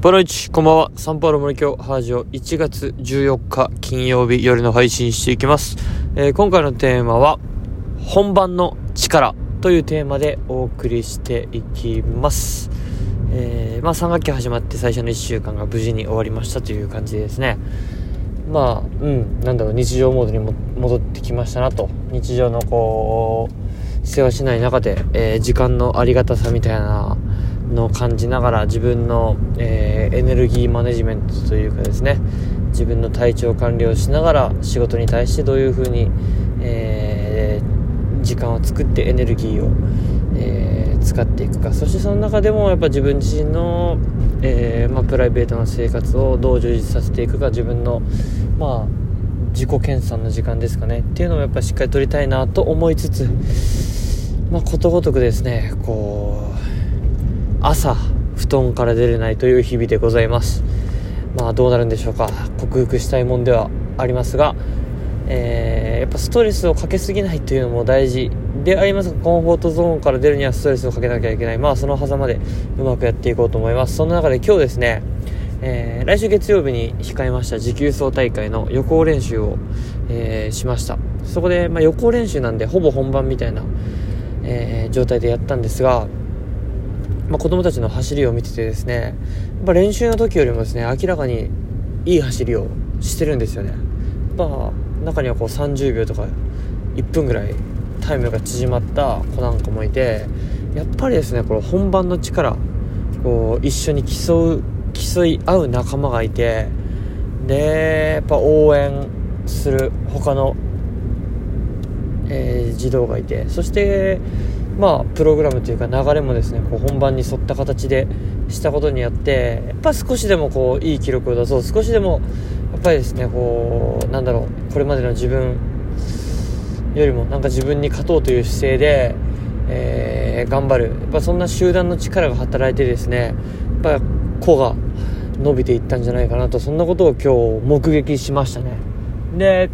ボロイチ、こんばんは。サンパウロ森京ハージオ1月14日金曜日夜の配信していきます。えー、今回のテーマは、本番の力というテーマでお送りしていきます。えー、まあ3学期始まって最初の1週間が無事に終わりましたという感じですね。まあ、うん、なんだろう、日常モードにも戻ってきましたなと。日常のこう、世話しない中で、えー、時間のありがたさみたいな、の感じながら自分の、えー、エネルギーマネジメントというかですね自分の体調管理をしながら仕事に対してどういうふうに、えー、時間を作ってエネルギーを、えー、使っていくか。そしてその中でもやっぱ自分自身の、えまあ、プライベートな生活をどう充実させていくか。自分のまあ自己研鑽の時間ですかね。っていうのもやっぱしっかり取りたいなと思いつつまあことごとくですねこう朝布団から出れないという日々でございます。まあどうなるんでしょうか。克服したいもんではありますが、えー、やっぱストレスをかけすぎないというのも大事でありますがコンフォートゾーンから出るにはストレスをかけなきゃいけない。まあその狭間でうまくやっていこうと思います。その中で今日ですねえー、来週月曜日に控えました持久走大会の予行練習を、えー、しました。そこで、まあ、予行練習なんでほぼ本番みたいな、えー、状態でやったんですがまあ、子供たちの走りを見ててですねやっぱ練習の時よりもですね明らかにいい走りをしてるんですよね。まあ中にはこう30秒とか1分ぐらいタイムが縮まった子なんかもいてやっぱりですねこの本番の力こう一緒に競う競い合う仲間がいてでやっぱ応援する他の、えー、児童がいてそしてまあ、プログラムというか流れもですねこう本番に沿った形でしたことによってやっぱ少しでもこういい記録を出そう少しでもやっぱりですねこうなんだろうこれまでの自分よりもなんか自分に勝とうという姿勢で、えー、頑張る。やっぱそんな集団の力が働いてですねやっぱ子が伸びていったんじゃないかなとそんなことを今日目撃しましたね。で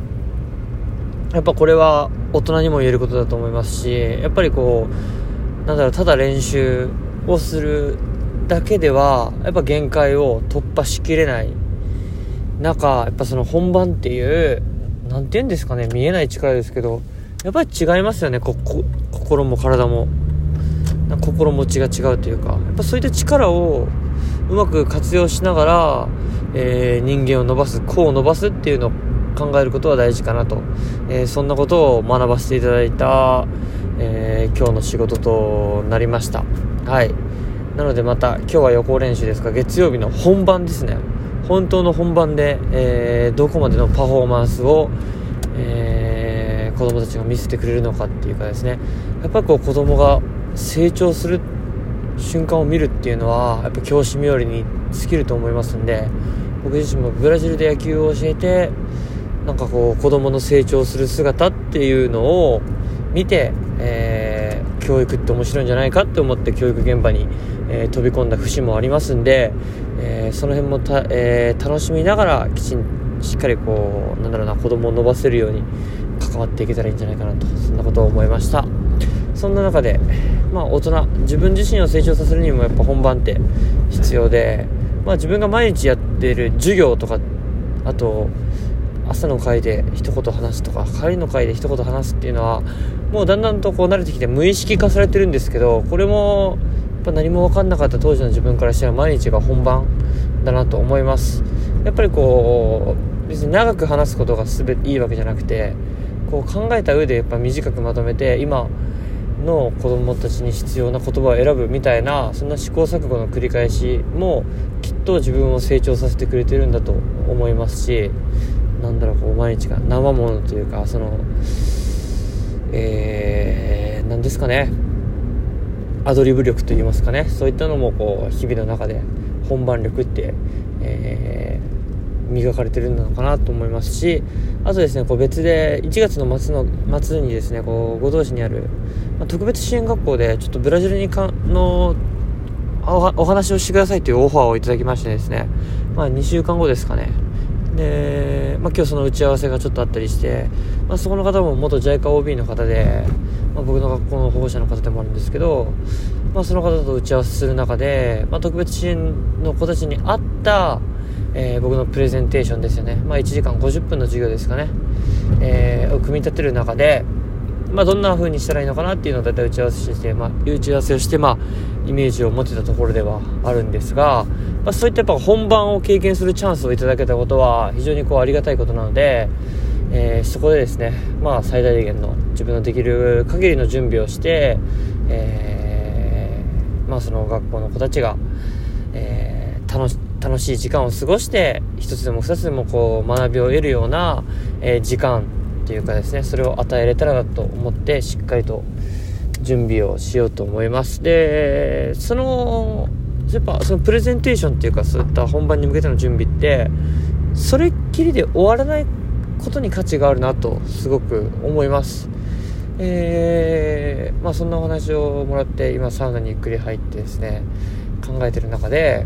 やっぱこれは大人にも言えることだと思いますしやっぱりこうなんだろうただ練習をするだけではやっぱ限界を突破しきれない。中やっぱその本番っていう何て言うんですかね見えない力ですけどやっぱり違いますよねここ心も体も。心持ちが違うというかやっぱそういった力をうまく活用しながら、えー、人間を伸ばす個を伸ばすっていうのを考えることは大事かなと、えー、そんなことを学ばせていただいた、えー、今日の仕事となりました。はい。なのでまた今日は予行練習ですが月曜日の本番ですね。本当の本番で、えー、どこまでのパフォーマンスを、えー、子供たちが見せてくれるのかっていうかですね。やっぱりこう子供が成長する瞬間を見るっていうのはやっぱ教師冥利に尽きると思いますんで僕自身もブラジルで野球を教えてなんかこう子供の成長する姿っていうのを見て、えー、教育って面白いんじゃないかって思って教育現場に、えー、飛び込んだ節もありますんで、えー、その辺もた、え楽しみながらきちんしっかりこうなんだろうな子供を伸ばせるように関わっていけたらいいんじゃないかなとそんなことを思いました。そんな中でまあ大人自分自身を成長させるにもやっぱ本番って必要でまあ自分が毎日やってる授業とかあと朝の会で一言話すとか帰りの会で一言話すっていうのはもうだんだんとこう慣れてきて無意識化されてるんですけどこれもやっぱ何も分かんなかった当時の自分からしたら毎日が本番だなと思います。やっぱりこう別に長く話すことが全ていいわけじゃなくてこう考えた上でやっぱ短くまとめて今の子供たちに必要な言葉を選ぶみたいなそんな試行錯誤の繰り返しもきっと自分を成長させてくれてるんだと思いますしなんだろうこう毎日が生ものというかそのえー、ですかね。アドリブ力といいますかね。そういったのもこう日々の中で本番力って、えー、磨かれてるのかなと思いますしあとですねこう別で1月の末の末にですねこう五島市にある、ま、特別支援学校でちょっとブラジルにかのお話をしてくださいというオファーをいただきましてですね、まあ、2週間後ですかね。で、まあ、今日その打ち合わせがちょっとあったりして、まあ、そこの方も元 JICA OB の方で、まあ、僕の学校の保護者の方でもあるんですけど、まあ、その方と打ち合わせする中で、まあ、特別支援の子たちに合った、えー、僕のプレゼンテーションですよね、まあ、1時間50分の授業ですかね、えー、を組み立てる中で、まあ、どんな風にしたらいいのかなっていうのを大体打ち合わせして、まあ、打ち合わせをして、まあ、イメージを持ってたところではあるんですが、まあ、そういったやっぱ本番を経験するチャンスをいただけたことは非常にこうありがたいことなので、えー、そこでですね、まあ、最大限の自分のできる限りの準備をして、えー、まあ、その学校の子たちが、えー、楽し楽しい時間を過ごして一つでも二つでもこう学びを得るような、え時間っていうかですねそれを与えれたらなと思ってしっかりと準備をしようと思います。でそのやっぱそのプレゼンテーションっていうかそういった本番に向けての準備ってそれっきりで終わらないことに価値があるなとすごく思います。えー、まあそんなお話をもらって今サウナにゆっくり入ってですね考えてる中で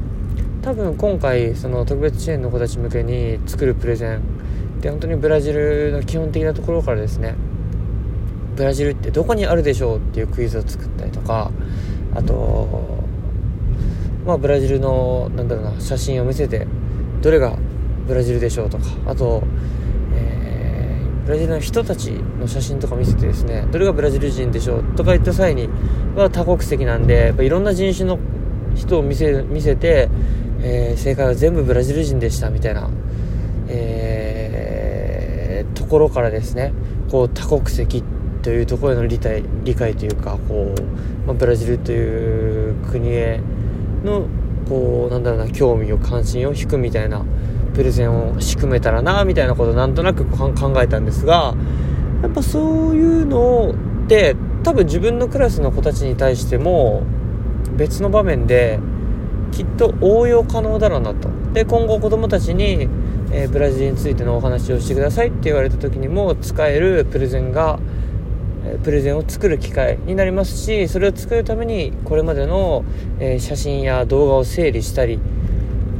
多分今回その特別支援の子たち向けに作るプレゼンで本当にブラジルの基本的なところからですねブラジルってどこにあるでしょうっていうクイズを作ったりとかあとまあブラジルのなんだろうな写真を見せてどれがブラジルでしょうとかあとえブラジルの人たちの写真とか見せてですねどれがブラジル人でしょうとか言った際には多国籍なんでやっぱいろんな人種の人を見せ見せて、えー、正解は全部ブラジル人でしたみたいな、え、ころからですねこう多国籍というところへの理解理解というかこう、まあ、ブラジルという国へのこうなんだろうな興味を関心を引くみたいなプレゼンを仕組めたらなみたいなことをなんとなく考えたんですがやっぱそういうのって多分自分のクラスの子たちに対しても別の場面できっと応用可能だろうなと。で今後子供たちに、えー、ブラジルについてのお話をしてくださいって言われた時にも使えるプレゼンがえプレゼンを作る機会になりますしそれを作るためにこれまでの、え、写真や動画を整理したりっ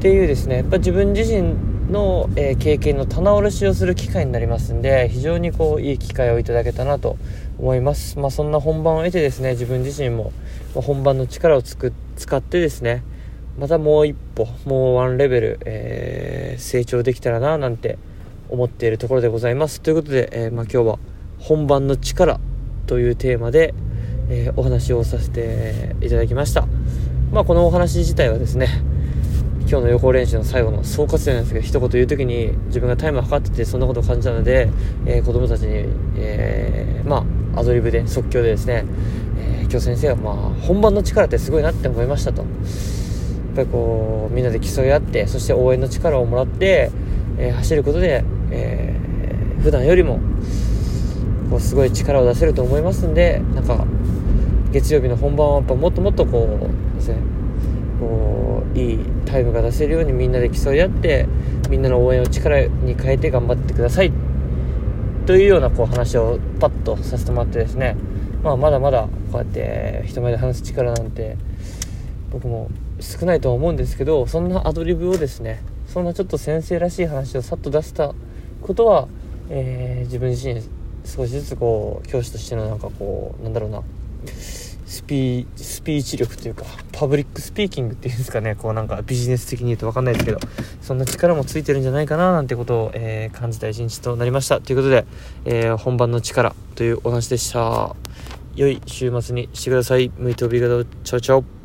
ていうですねやっぱ自分自身の、え、経験の棚卸しをする機会になりますんで非常にこういい機会をいただけたなと思います、まあ、そんな本番を得てですね自分自身も、本番の力をつく使ってですねまたもう一歩もうワンレベル、えー、成長できたらななんて思っているところでございます。ということで、えー、まあ、今日は本番の力というテーマで、えお話をさせていただきました、まあ、このお話自体はですね今日の予行練習の最後の総括なんですけど一言言う時に自分がタイムを測っててそんなことを感じたので、えー、子供たちに、えー、まあアドリブで即興でですね、えー、今日先生はまあ本番の力ってすごいなって思いましたと。ぱりこうみんなで競い合ってそして応援の力をもらって、えー、走ることで、えー、普段よりもこうすごい力を出せると思いますんでなんか月曜日の本番はやっぱもっともっとこうですねこういいタイムが出せるようにみんなで競い合ってみんなの応援を力に変えて頑張ってください。というようなこう話をパッとさせてもらってですね、まあ、まだまだこうやって人前で話す力なんて僕も少ないとは思うんですけどそんなアドリブをですねそんなちょっと先生らしい話をさっと出せたことは、えー、自分自身少しずつこう教師としてのなんかこうなんだろうなスピスピーチ力というか public speaking っていうんですかねこうなんかビジネス的に言うと分かんないですけどそんな力もついてるんじゃないかななんてことを、えー、感じた一日となりました。ということで、えー、本番の力というお話でした。良い週末にしてください。向いておびがとチャオチャオ。